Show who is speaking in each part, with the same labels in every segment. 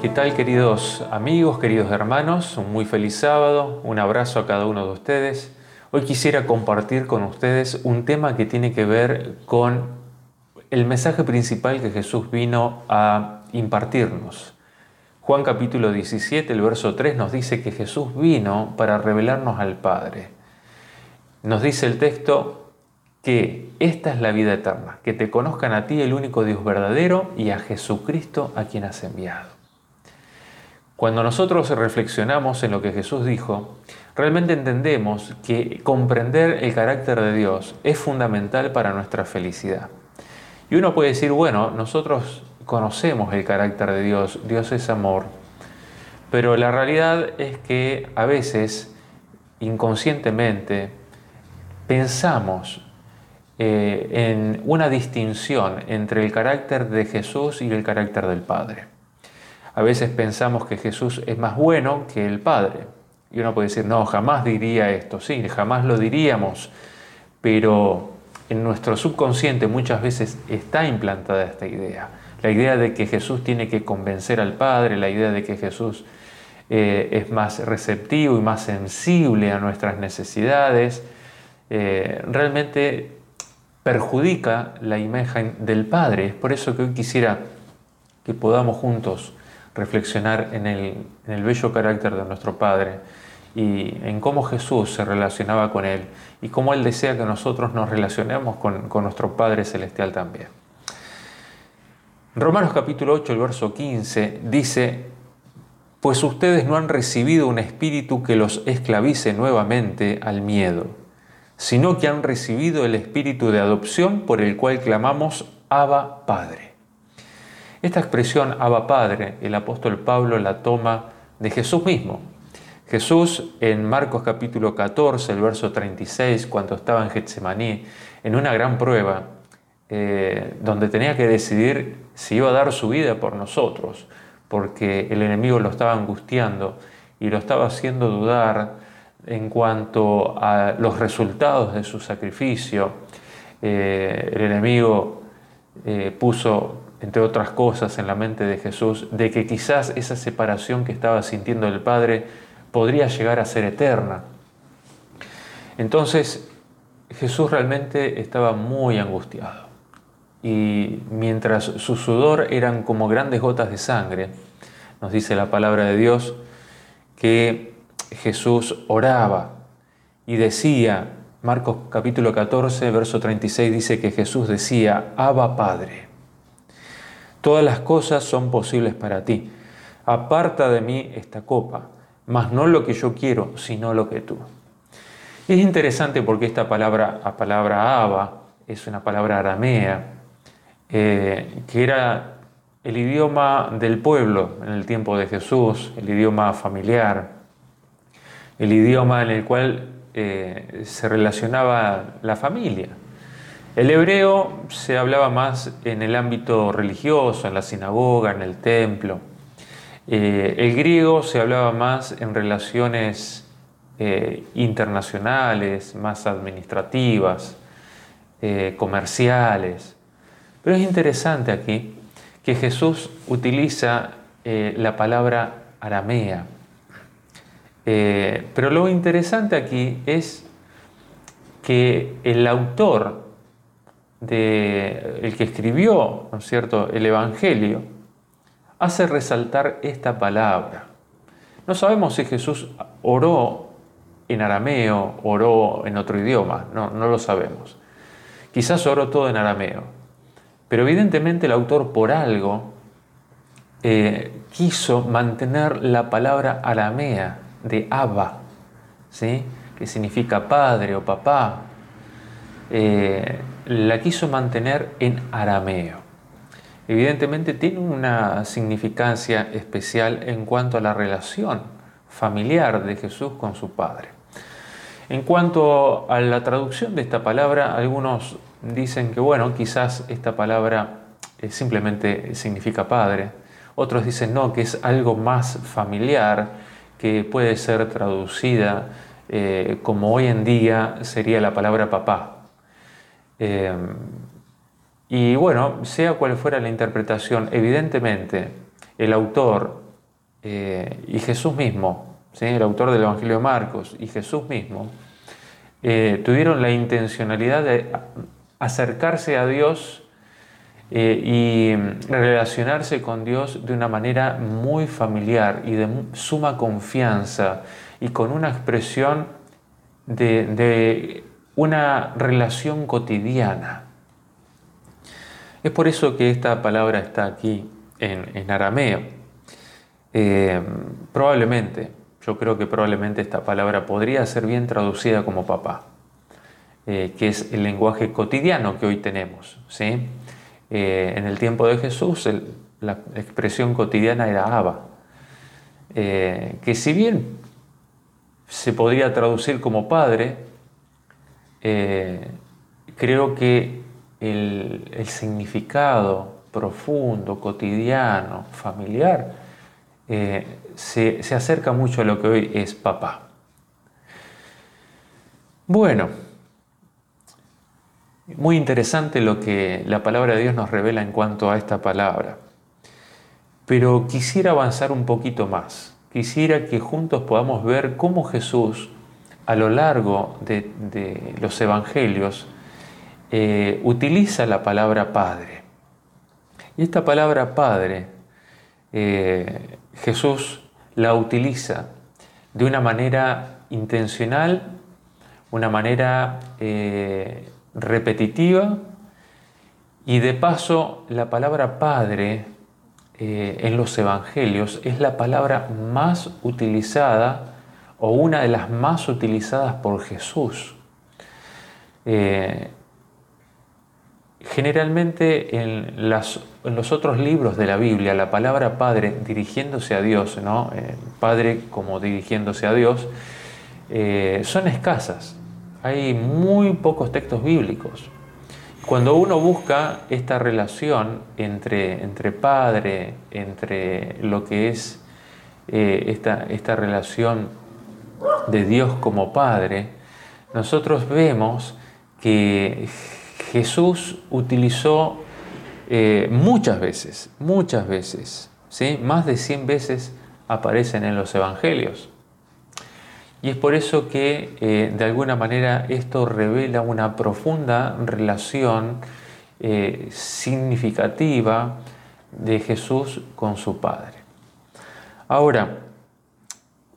Speaker 1: ¿Qué tal queridos amigos, queridos hermanos? Un muy feliz sábado, un abrazo a cada uno de ustedes. Hoy quisiera compartir con ustedes un tema que tiene que ver con el mensaje principal que Jesús vino a impartirnos. Juan capítulo 17, el verso 3 nos dice que Jesús vino para revelarnos al Padre. Nos dice el texto que esta es la vida eterna, que te conozcan a ti el único Dios verdadero y a Jesucristo a quien has enviado. Cuando nosotros reflexionamos en lo que Jesús dijo, realmente entendemos que comprender el carácter de Dios es fundamental para nuestra felicidad. Y uno puede decir, bueno, nosotros conocemos el carácter de Dios, Dios es amor, pero la realidad es que a veces, inconscientemente, pensamos eh, en una distinción entre el carácter de Jesús y el carácter del Padre. A veces pensamos que Jesús es más bueno que el Padre. Y uno puede decir, no, jamás diría esto, sí, jamás lo diríamos, pero en nuestro subconsciente muchas veces está implantada esta idea. La idea de que Jesús tiene que convencer al Padre, la idea de que Jesús eh, es más receptivo y más sensible a nuestras necesidades, eh, realmente perjudica la imagen del Padre. Es por eso que hoy quisiera que podamos juntos reflexionar en el, bello carácter de nuestro Padre y en cómo Jesús se relacionaba con Él y cómo Él desea que nosotros nos relacionemos con, nuestro Padre Celestial también. Romanos capítulo 8, el verso 15 dice, pues ustedes no han recibido un espíritu que los esclavice nuevamente al miedo, sino que han recibido el espíritu de adopción por el cual clamamos Abba Padre. Esta expresión Abba Padre, el apóstol Pablo la toma de Jesús mismo. Jesús en Marcos capítulo 14, el verso 36, cuando estaba en Getsemaní, en una gran prueba, eh, donde tenía que decidir si iba a dar su vida por nosotros, porque el enemigo lo estaba angustiando y lo estaba haciendo dudar en cuanto a los resultados de su sacrificio. Eh, el enemigo eh, puso entre otras cosas, en la mente de Jesús, de que quizás esa separación que estaba sintiendo el Padre podría llegar a ser eterna. Entonces Jesús realmente estaba muy angustiado y mientras su sudor eran como grandes gotas de sangre, nos dice la palabra de Dios que Jesús oraba y decía, Marcos capítulo 14, verso 36 dice que Jesús decía, Abba Padre. Todas las cosas son posibles para ti. Aparta de mí esta copa, mas no lo que yo quiero, sino lo que tú. Es interesante porque esta palabra, la palabra Abba, es una palabra aramea, eh, que era el idioma del pueblo en el tiempo de Jesús, el idioma familiar, el idioma en el cual eh, se relacionaba la familia. El hebreo se hablaba más en el ámbito religioso, en la sinagoga, en el templo. Eh, el griego se hablaba más en relaciones eh, internacionales, más administrativas, eh, comerciales. Pero es interesante aquí que Jesús utiliza la palabra aramea. pero lo interesante aquí es que el autor de el que escribió, ¿no es cierto?, el Evangelio, hace resaltar esta palabra. No sabemos si Jesús oró en arameo, oró en otro idioma, no, no lo sabemos. Quizás oró todo en arameo, pero evidentemente el autor por algo eh, quiso mantener la palabra aramea de Abba, ¿sí? que significa padre o papá. Eh, la quiso mantener en arameo. Evidentemente tiene una significancia especial en cuanto a la relación familiar de Jesús con su Padre. En cuanto a la traducción de esta palabra, algunos dicen que, bueno, quizás esta palabra eh, simplemente significa padre. Otros dicen no, que es algo más familiar, que puede ser traducida eh, como hoy en día sería la palabra papá. Em, y bueno, sea cual fuera la interpretación, evidentemente el autor eh, y Jesús mismo, el autor del Evangelio de Marcos y Jesús mismo, eh, tuvieron la intencionalidad de acercarse a Dios eh, y relacionarse con Dios de una manera muy familiar y de suma confianza y con una expresión de, una relación cotidiana. Es por eso que esta palabra está aquí en, arameo. Eh, probablemente, yo creo que probablemente esta palabra podría ser bien traducida como papá, eh, que es el lenguaje cotidiano que hoy tenemos. ¿sí? Eh, en el tiempo de Jesús la expresión cotidiana era Abba, que si bien se podría traducir como padre, creo que el, significado profundo, cotidiano, familiar, eh, se, acerca mucho a lo que hoy es papá. Bueno, muy interesante lo que la palabra de Dios nos revela en cuanto a esta palabra. Pero quisiera avanzar un poquito más. Quisiera que juntos podamos ver cómo Jesús a lo largo de, los evangelios eh, utiliza la palabra Padre. Y esta palabra Padre eh, Jesús la utiliza de una manera intencional, una manera eh, repetitiva y de paso la palabra Padre en los Evangelios es la palabra más utilizada o una de las más utilizadas por Jesús. Generalmente en, los otros libros de la Biblia, la palabra Padre dirigiéndose a Dios, ¿no? Eh, padre como dirigiéndose a Dios, eh, son escasas. Hay muy pocos textos bíblicos. Cuando uno busca esta relación entre, entre Padre, entre lo que es eh, esta, esta relación de Dios como Padre, nosotros vemos que Jesús utilizó eh, muchas veces, muchas veces, ¿sí? más de 100 veces aparecen en los evangelios. Y es por eso que eh, de alguna manera esto revela una profunda relación eh, significativa de Jesús con su Padre. Ahora,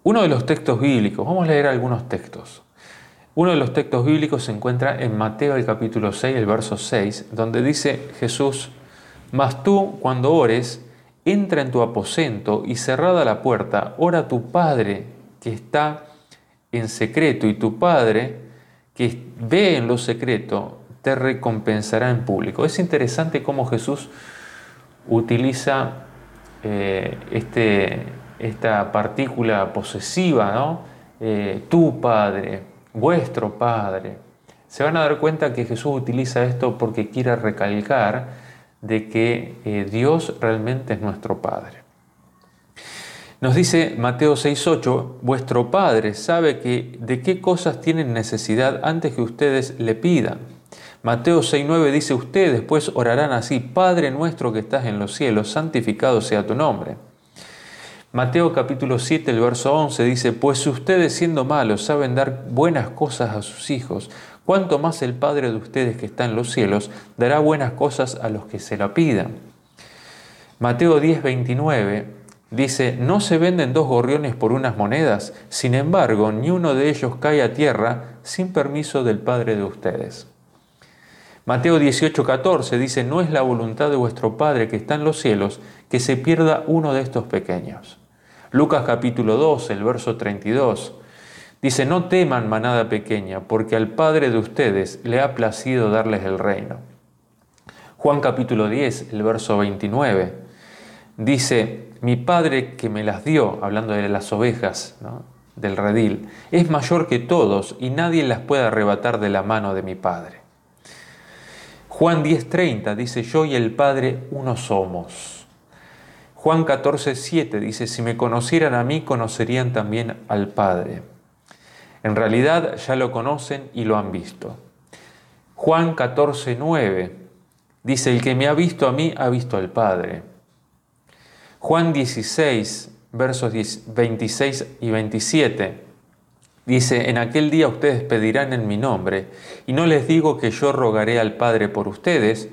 Speaker 1: uno de los textos bíblicos, vamos a leer algunos textos. Uno de los textos bíblicos se encuentra en Mateo el capítulo 6, el verso 6, donde dice Jesús, Mas tú cuando ores, entra en tu aposento y cerrada la puerta, ora a tu Padre que está en secreto y tu Padre que ve en lo secreto te recompensará en público. Es interesante cómo Jesús utiliza eh, este, esta partícula posesiva, ¿no? Eh, tu Padre, vuestro Padre. Se van a dar cuenta que Jesús utiliza esto porque quiere recalcar de que eh, Dios realmente es nuestro Padre. Nos dice Mateo 6:8, vuestro Padre sabe que de qué cosas tienen necesidad antes que ustedes le pidan. Mateo 6:9 dice, ustedes pues orarán así, Padre nuestro que estás en los cielos, santificado sea tu nombre. Mateo capítulo 7, el verso 11 dice, pues ustedes siendo malos saben dar buenas cosas a sus hijos, cuánto más el Padre de ustedes que está en los cielos dará buenas cosas a los que se la pidan. Mateo 10, 29 dice, no se venden dos gorriones por unas monedas, sin embargo, ni uno de ellos cae a tierra sin permiso del Padre de ustedes. Mateo 18, 14 dice, no es la voluntad de vuestro Padre que está en los cielos que se pierda uno de estos pequeños. Lucas capítulo 2, el verso 32, dice, no teman manada pequeña, porque al Padre de ustedes le ha placido darles el reino. Juan capítulo 10, el verso 29, dice, mi Padre que me las dio, hablando de las ovejas del redil, es mayor que todos y nadie las puede arrebatar de la mano de mi Padre. Juan 10:30 dice, yo y el Padre uno somos. Juan 14, 7 dice, si me conocieran a mí, conocerían también al Padre. En realidad ya lo conocen y lo han visto. Juan 14, 9 dice, el que me ha visto a mí, ha visto al Padre. Juan 16, versos 26 y 27. Dice, en aquel día ustedes pedirán en mi nombre, y no les digo que yo rogaré al Padre por ustedes,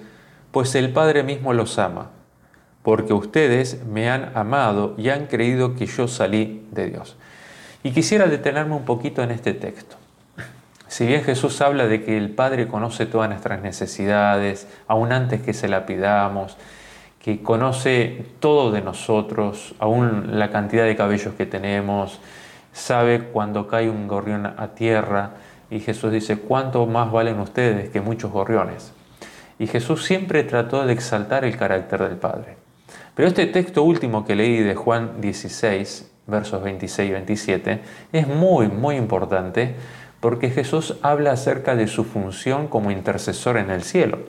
Speaker 1: pues el Padre mismo los ama, porque ustedes me han amado y han creído que yo salí de Dios. Y quisiera detenerme un poquito en este texto. Si bien Jesús habla de que el Padre conoce todas nuestras necesidades, aún antes que se la pidamos, que conoce todo de nosotros, aún la cantidad de cabellos que tenemos, sabe cuando cae un gorrión a tierra, y Jesús dice, ¿cuánto más valen ustedes que muchos gorriones? Y Jesús siempre trató de exaltar el carácter del Padre. Pero este texto último que leí de Juan 16, versos 26 y 27, es muy, muy importante porque Jesús habla acerca de su función como intercesor en el cielo.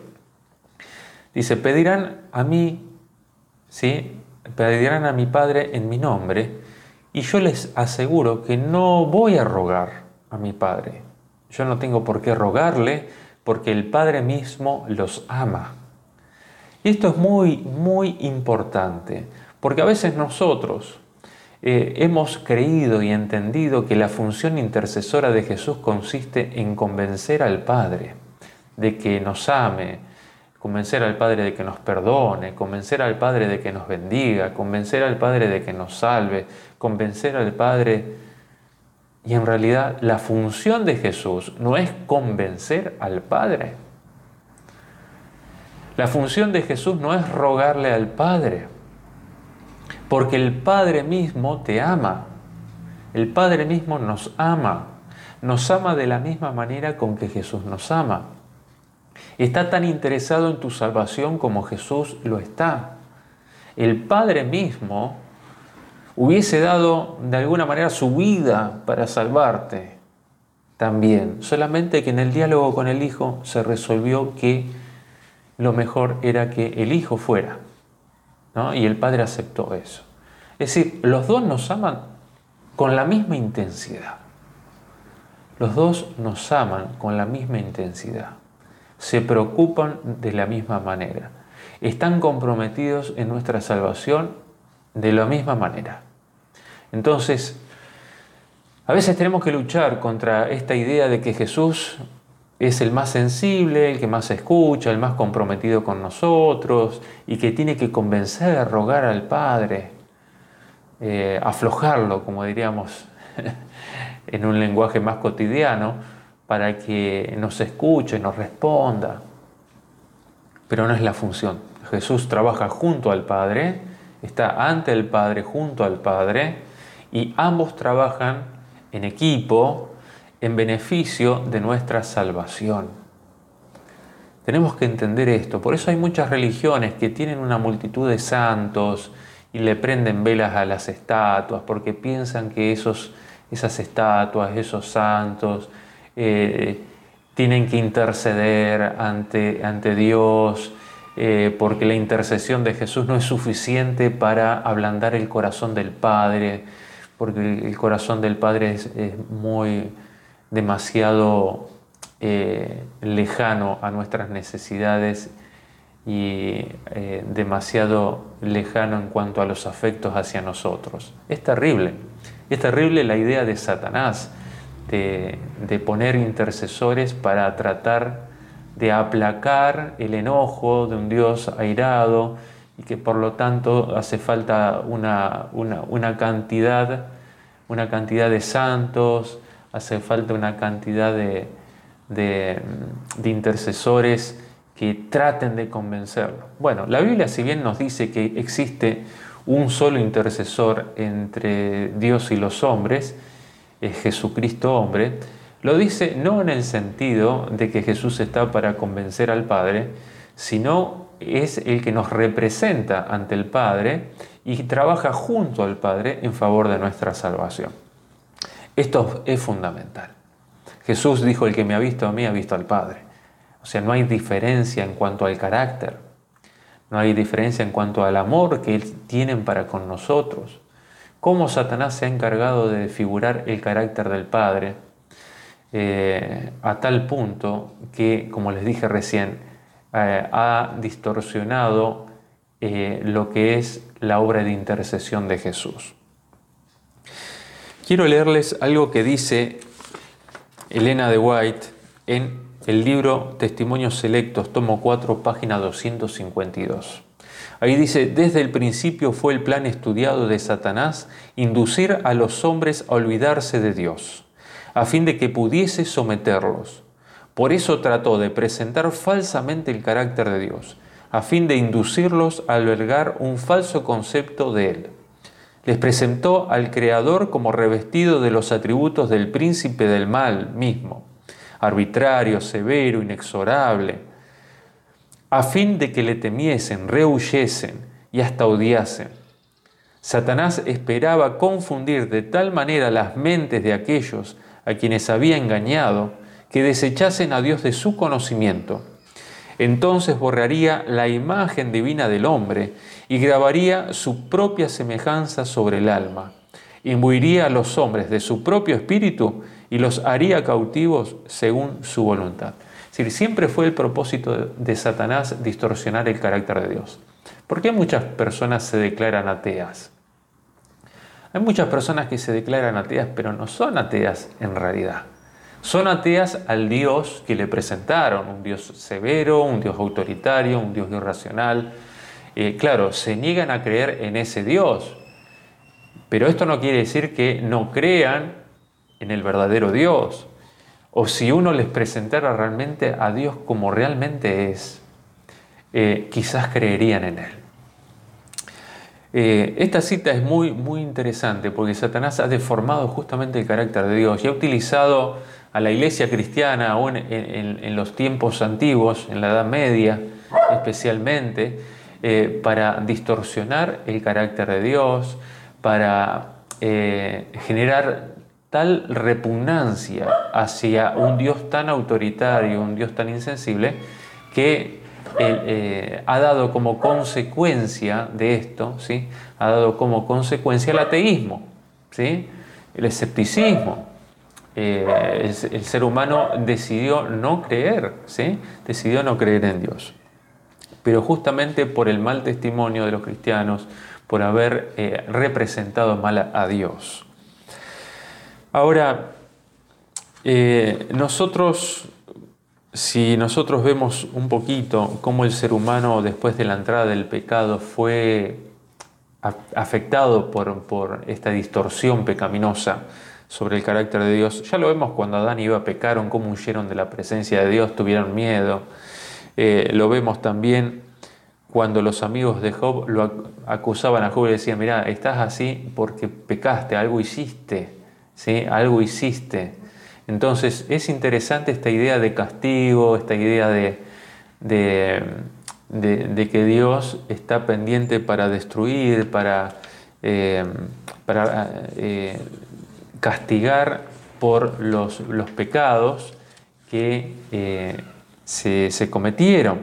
Speaker 1: Dice, pedirán a mí, ¿sí? Pedirán a mi Padre en mi nombre, y yo les aseguro que no voy a rogar a mi Padre. Yo no tengo por qué rogarle, porque el Padre mismo los ama. Y esto es muy, muy importante, porque a veces nosotros eh, hemos creído y entendido que la función intercesora de Jesús consiste en convencer al Padre de que nos ame, convencer al Padre de que nos perdone, convencer al Padre de que nos bendiga, convencer al Padre de que nos salve, convencer al Padre. Y en realidad la función de Jesús no es convencer al Padre. La función de Jesús no es rogarle al Padre porque el Padre mismo te ama. El Padre mismo nos ama. Nos ama de la misma manera con que Jesús nos ama. Está tan interesado en tu salvación como Jesús lo está. El Padre mismo hubiese dado de alguna manera su vida para salvarte también. Solamente que en el diálogo con el Hijo se resolvió que lo mejor era que el Hijo fuera. Y el Padre aceptó eso. Es decir, los dos nos aman con la misma intensidad. Los dos nos aman con la misma intensidad. Se preocupan de la misma manera. Están comprometidos en nuestra salvación de la misma manera. Entonces, a veces tenemos que luchar contra esta idea de que Jesús es el más sensible, el que más escucha, el más comprometido con nosotros y que tiene que convencer, rogar al Padre, eh, aflojarlo, como diríamos en un lenguaje más cotidiano, para que nos escuche, nos responda. Pero no es la función. Jesús trabaja junto al Padre, está ante el Padre, junto al Padre, y ambos trabajan en equipo en beneficio de nuestra salvación. Tenemos que entender esto, por eso hay muchas religiones que tienen una multitud de santos y le prenden velas a las estatuas porque piensan que esos, esas estatuas, esos santos, eh, tienen que interceder ante, ante Dios, eh, porque la intercesión de Jesús no es suficiente para ablandar el corazón del Padre, porque el corazón del Padre es muy demasiado eh, lejano a nuestras necesidades y eh, demasiado lejano en cuanto a los afectos hacia nosotros. Es terrible. Es terrible la idea de Satanás de, de poner intercesores para tratar de aplacar el enojo de un Dios airado y que por lo tanto hace falta una, una, una cantidad, una cantidad de santos, hace falta una cantidad de, intercesores que traten de convencerlo. Bueno, la Biblia si bien nos dice que existe un solo intercesor entre Dios y los hombres, es Jesucristo hombre, lo dice no en el sentido de que Jesús está para convencer al Padre, sino es el que nos representa ante el Padre y trabaja junto al Padre en favor de nuestra salvación. Esto es fundamental. Jesús dijo, el que me ha visto a mí ha visto al Padre. O sea, no hay diferencia en cuanto al carácter, no hay diferencia en cuanto al amor que tienen para con nosotros. Cómo Satanás se ha encargado de figurar el carácter del Padre eh, a tal punto que, como les dije recién, eh, ha distorsionado eh, lo que es la obra de intercesión de Jesús. Quiero leerles algo que dice Elena de White en el libro Testimonios Selectos, tomo 4, página 252. Ahí dice, desde el principio fue el plan estudiado de Satanás inducir a los hombres a olvidarse de Dios, a fin de que pudiese someterlos. Por eso trató de presentar falsamente el carácter de Dios, a fin de inducirlos a albergar un falso concepto de Él. Les presentó al Creador como revestido de los atributos del príncipe del mal mismo, arbitrario, severo, inexorable, a fin de que le temiesen, rehuyesen y hasta odiasen. Satanás esperaba confundir de tal manera las mentes de aquellos a quienes había engañado que desechasen a Dios de su conocimiento. Entonces borraría la imagen divina del hombre y grabaría su propia semejanza sobre el alma. Imbuiría a los hombres de su propio espíritu y los haría cautivos según su voluntad. Es decir, siempre fue el propósito de Satanás distorsionar el carácter de Dios. ¿Por qué muchas personas se declaran ateas? Hay muchas personas que se declaran ateas, pero no son ateas en realidad. Son ateas al Dios que le presentaron, un Dios severo, un Dios autoritario, un Dios irracional. Eh, claro, se niegan a creer en ese Dios, pero esto no quiere decir que no crean en el verdadero Dios o si uno les presentara realmente a Dios como realmente es, eh, quizás creerían en Él. Eh, esta cita es muy, muy interesante porque Satanás ha deformado justamente el carácter de Dios y ha utilizado a la iglesia cristiana aún en, los tiempos antiguos, en la Edad Media especialmente, eh, para distorsionar el carácter de Dios, para generar tal repugnancia hacia un Dios tan autoritario, un Dios tan insensible, que eh, ha dado como consecuencia de esto, ¿sí? ha dado como consecuencia el ateísmo, ¿sí? el escepticismo. Eh, el, ser humano decidió no creer, ¿sí? decidió no creer en Dios. Pero justamente por el mal testimonio de los cristianos, por haber eh, representado mal a Dios. Ahora, eh, nosotros, si nosotros vemos un poquito cómo el ser humano después de la entrada del pecado fue afectado por, esta distorsión pecaminosa sobre el carácter de Dios, ya lo vemos cuando Adán y Eva pecaron, cómo huyeron de la presencia de Dios, tuvieron miedo. Eh, lo vemos también cuando los amigos de Job lo acusaban a Job y decían, mira, estás así porque pecaste, algo hiciste algo hiciste. Entonces es interesante esta idea de castigo, esta idea de, de, que Dios está pendiente para destruir, para, eh, para eh, castigar por los, los pecados que eh, se, se, cometieron.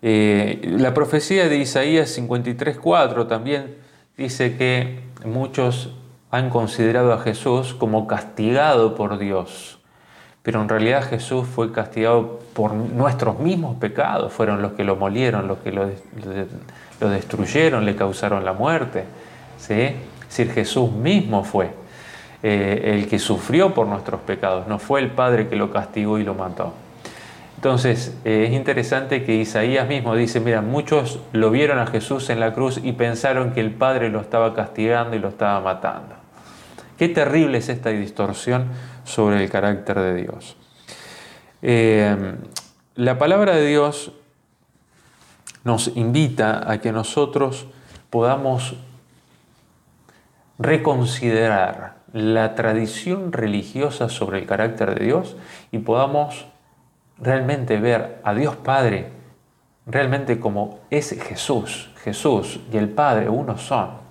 Speaker 1: la profecía de Isaías 53.4 también dice que muchos han considerado a Jesús como castigado por Dios. Pero en realidad Jesús fue castigado por nuestros mismos pecados, fueron los que lo molieron, los que lo, destruyeron, le causaron la muerte. ¿sí? Es decir, Jesús mismo fue eh, el que sufrió por nuestros pecados, no fue el Padre que lo castigó y lo mató. Entonces eh, es interesante que Isaías mismo dice, mira, muchos lo vieron a Jesús en la cruz y pensaron que el Padre lo estaba castigando y lo estaba matando. Qué terrible es esta distorsión sobre el carácter de Dios. Eh, la palabra de Dios nos invita a que nosotros podamos reconsiderar la tradición religiosa sobre el carácter de Dios y podamos realmente ver a Dios Padre realmente como es Jesús. Jesús y el Padre uno son.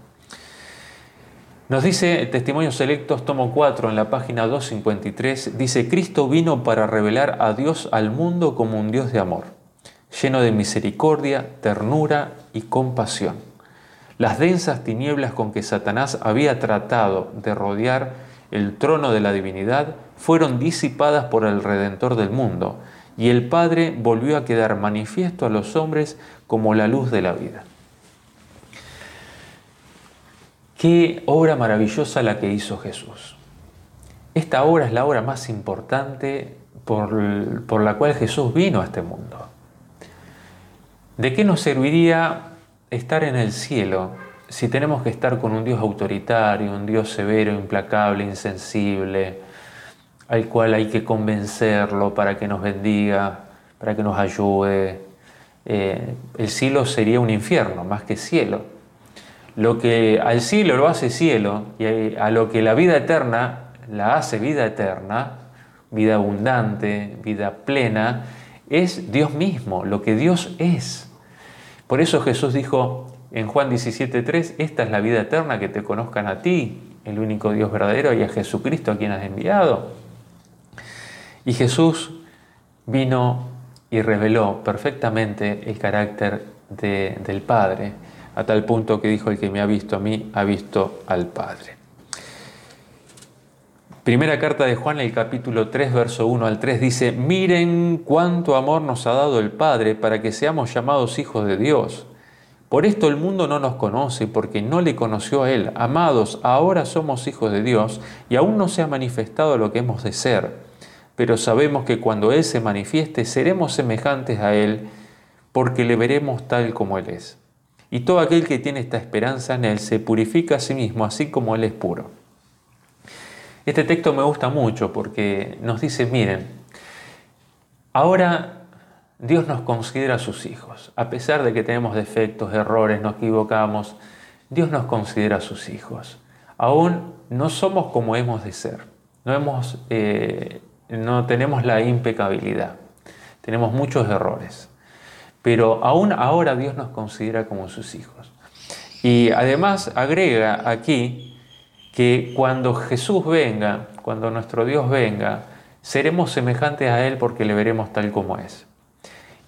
Speaker 1: Nos dice Testimonios Selectos, tomo 4, en la página 253, dice, Cristo vino para revelar a Dios al mundo como un Dios de amor, lleno de misericordia, ternura y compasión. Las densas tinieblas con que Satanás había tratado de rodear el trono de la divinidad fueron disipadas por el Redentor del mundo, y el Padre volvió a quedar manifiesto a los hombres como la luz de la vida. Qué obra maravillosa la que hizo Jesús. Esta obra es la obra más importante por, por la cual Jesús vino a este mundo. ¿De qué nos serviría estar en el cielo si tenemos que estar con un Dios autoritario, un Dios severo, implacable, insensible, al cual hay que convencerlo para que nos bendiga, para que nos ayude? Eh, el cielo sería un infierno más que cielo. Lo que al cielo lo hace cielo y a lo que la vida eterna la hace vida eterna, vida abundante, vida plena, es Dios mismo, lo que Dios es. Por eso Jesús dijo en Juan 17.3, esta es la vida eterna, que te conozcan a ti, el único Dios verdadero, y a Jesucristo a quien has enviado. Y Jesús vino y reveló perfectamente el carácter del Padre, a tal punto que dijo, el que me ha visto a mí, ha visto al Padre. Primera carta de Juan, el capítulo 3, verso 1 al 3 dice, miren cuánto amor nos ha dado el Padre para que seamos llamados hijos de Dios. Por esto el mundo no nos conoce, porque no le conoció a Él. Amados, ahora somos hijos de Dios y aún no se ha manifestado lo que hemos de ser. Pero sabemos que cuando Él se manifieste, seremos semejantes a Él, porque le veremos tal como Él es. Y todo aquel que tiene esta esperanza en Él se purifica a sí mismo, así como Él es puro. Este texto me gusta mucho porque nos dice, miren, ahora Dios nos considera sus hijos. A pesar de que tenemos defectos, errores, nos equivocamos, Dios nos considera sus hijos. Aún no somos como hemos de ser. No, hemos, eh, no tenemos la impecabilidad. Tenemos muchos errores. Pero aún ahora Dios nos considera como sus hijos. Y además agrega aquí que cuando Jesús venga, cuando nuestro Dios venga, seremos semejantes a Él porque le veremos tal como es.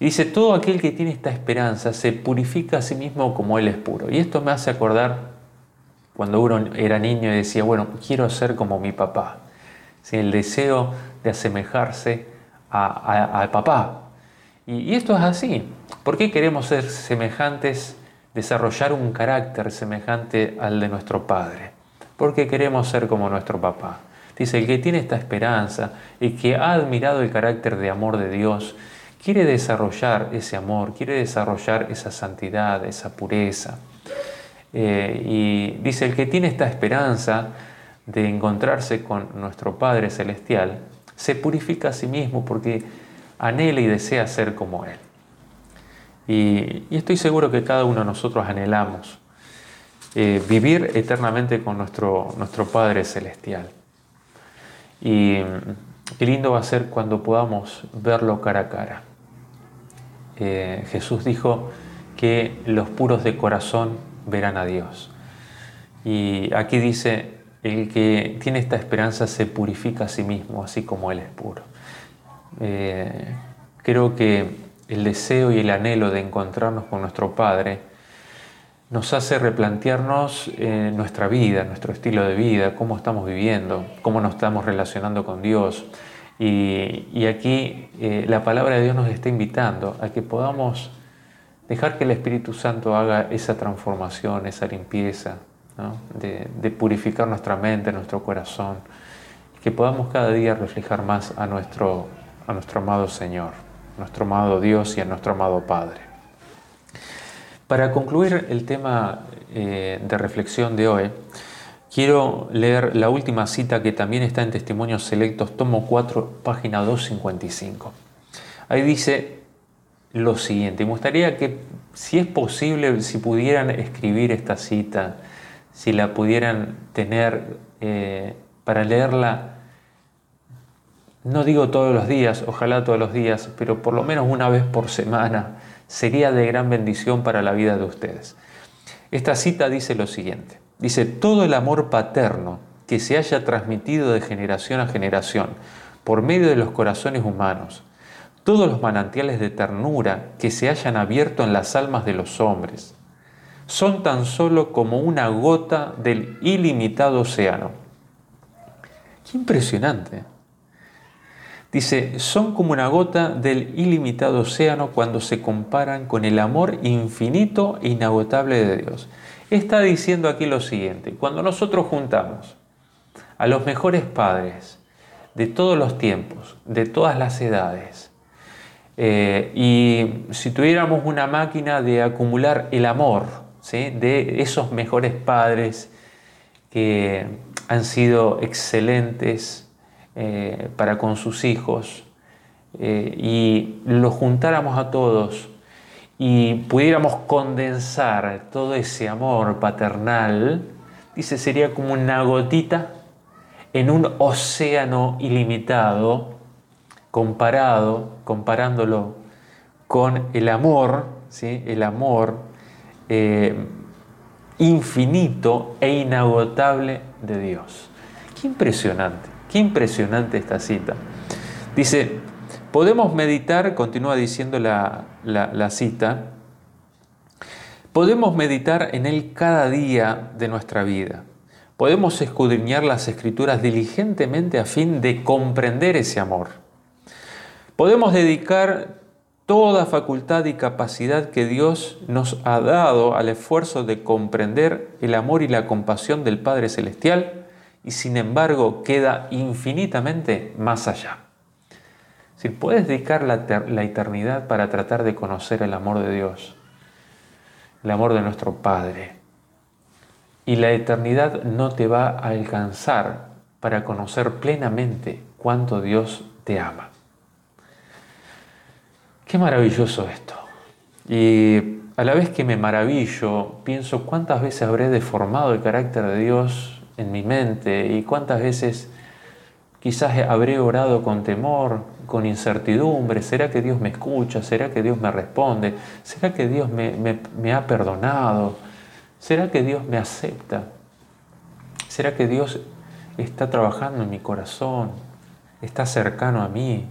Speaker 1: Y dice, todo aquel que tiene esta esperanza se purifica a sí mismo como Él es puro. Y esto me hace acordar cuando uno era niño y decía, bueno, quiero ser como mi papá. El deseo de asemejarse al papá. Y, y esto es así. ¿Por qué queremos ser semejantes, desarrollar un carácter semejante al de nuestro Padre? Porque queremos ser como nuestro papá. Dice, el que tiene esta esperanza y que ha admirado el carácter de amor de Dios, quiere desarrollar ese amor, quiere desarrollar esa santidad, esa pureza. Eh, y dice, el que tiene esta esperanza de encontrarse con nuestro Padre Celestial, se purifica a sí mismo porque anhela y desea ser como Él. y estoy seguro que cada uno de nosotros anhelamos eh, vivir eternamente con nuestro, nuestro Padre Celestial. Y mm, qué lindo va a ser cuando podamos verlo cara a cara. Eh, Jesús dijo que los puros de corazón verán a Dios. Y aquí dice, el que tiene esta esperanza se purifica a sí mismo, así como Él es puro. Eh, creo que el deseo y el anhelo de encontrarnos con nuestro Padre nos hace replantearnos eh, nuestra vida, nuestro estilo de vida, cómo estamos viviendo, cómo nos estamos relacionando con Dios. Y, aquí eh, la palabra de Dios nos está invitando a que podamos dejar que el Espíritu Santo haga esa transformación, esa limpieza, de, purificar nuestra mente, nuestro corazón, que podamos cada día reflejar más a nuestro, a nuestro amado Señor, nuestro amado Dios y a nuestro amado Padre. Para concluir el tema eh, de reflexión de hoy, quiero leer la última cita que también está en Testimonios Selectos, tomo 4, página 255. Ahí dice lo siguiente, me gustaría que, si es posible, si pudieran escribir esta cita, si la pudieran tener eh, para leerla, no digo todos los días, ojalá todos los días, pero por lo menos una vez por semana sería de gran bendición para la vida de ustedes. Esta cita dice lo siguiente. Dice, todo el amor paterno que se haya transmitido de generación a generación por medio de los corazones humanos, todos los manantiales de ternura que se hayan abierto en las almas de los hombres, son tan solo como una gota del ilimitado océano. Qué impresionante. Dice, son como una gota del ilimitado océano cuando se comparan con el amor infinito e inagotable de Dios. Está diciendo aquí lo siguiente, cuando nosotros juntamos a los mejores padres de todos los tiempos, de todas las edades, eh, y si tuviéramos una máquina de acumular el amor de esos mejores padres que han sido excelentes eh, para con sus hijos, eh, y los juntáramos a todos y pudiéramos condensar todo ese amor paternal, dice, sería como una gotita en un océano ilimitado, comparado, comparándolo con el amor, ¿sí? el amor eh, infinito e inagotable de Dios. Qué impresionante, qué impresionante esta cita. Dice, Podemos meditar, continúa diciendo la, cita, podemos meditar en Él cada día de nuestra vida. Podemos escudriñar las escrituras diligentemente a fin de comprender ese amor. Podemos dedicar toda facultad y capacidad que Dios nos ha dado al esfuerzo de comprender el amor y la compasión del Padre Celestial y sin embargo queda infinitamente más allá. Si puedes dedicar la, eternidad para tratar de conocer el amor de Dios, el amor de nuestro Padre, y la eternidad no te va a alcanzar para conocer plenamente cuánto Dios te ama. Qué maravilloso esto. Y a la vez que me maravillo, pienso cuántas veces habré deformado el carácter de Dios en mi mente y cuántas veces Quizás habré orado con temor, con incertidumbre. ¿Será que Dios me escucha? ¿Será que Dios me responde? ¿Será que Dios me, ha perdonado? ¿Será que Dios me acepta? ¿Será que Dios está trabajando en mi corazón? ¿Está cercano a mí?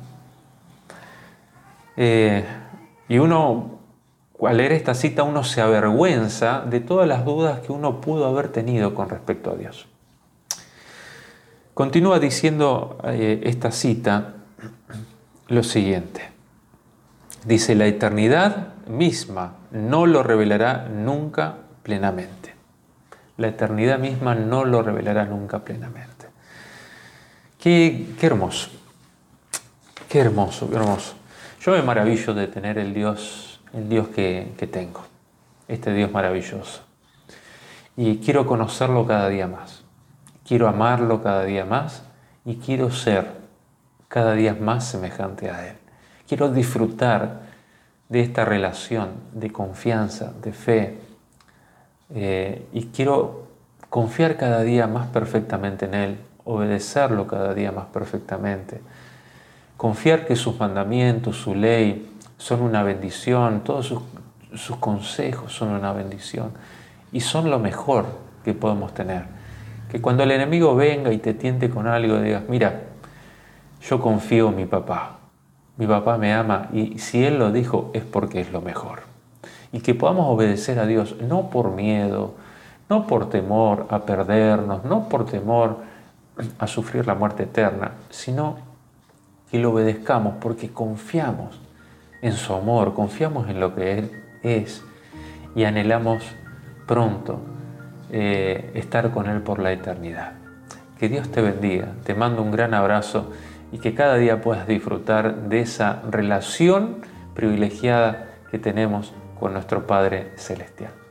Speaker 1: Eh, y uno, al leer esta cita, uno se avergüenza de todas las dudas que uno pudo haber tenido con respecto a Dios. Continúa diciendo eh, esta cita lo siguiente. Dice, la eternidad misma no lo revelará nunca plenamente. La eternidad misma no lo revelará nunca plenamente. Qué, hermoso, qué hermoso, qué hermoso. Yo me maravillo de tener el Dios, el Dios que, tengo, este Dios maravilloso. Y quiero conocerlo cada día más. Quiero amarlo cada día más y quiero ser cada día más semejante a Él. Quiero disfrutar de esta relación de confianza, de fe, eh, y quiero confiar cada día más perfectamente en Él, obedecerlo cada día más perfectamente, confiar que sus mandamientos, su ley, son una bendición, todos sus, consejos son una bendición y son lo mejor que podemos tener. Que cuando el enemigo venga y te tiente con algo, digas, mira, yo confío en mi papá. Mi papá me ama y si Él lo dijo es porque es lo mejor. Y que podamos obedecer a Dios no por miedo, no por temor a perdernos, no por temor a sufrir la muerte eterna, sino que lo obedezcamos porque confiamos en su amor, confiamos en lo que Él es y anhelamos pronto eh, estar con Él por la eternidad. Que Dios te bendiga, te mando un gran abrazo y que cada día puedas disfrutar de esa relación privilegiada que tenemos con nuestro Padre Celestial.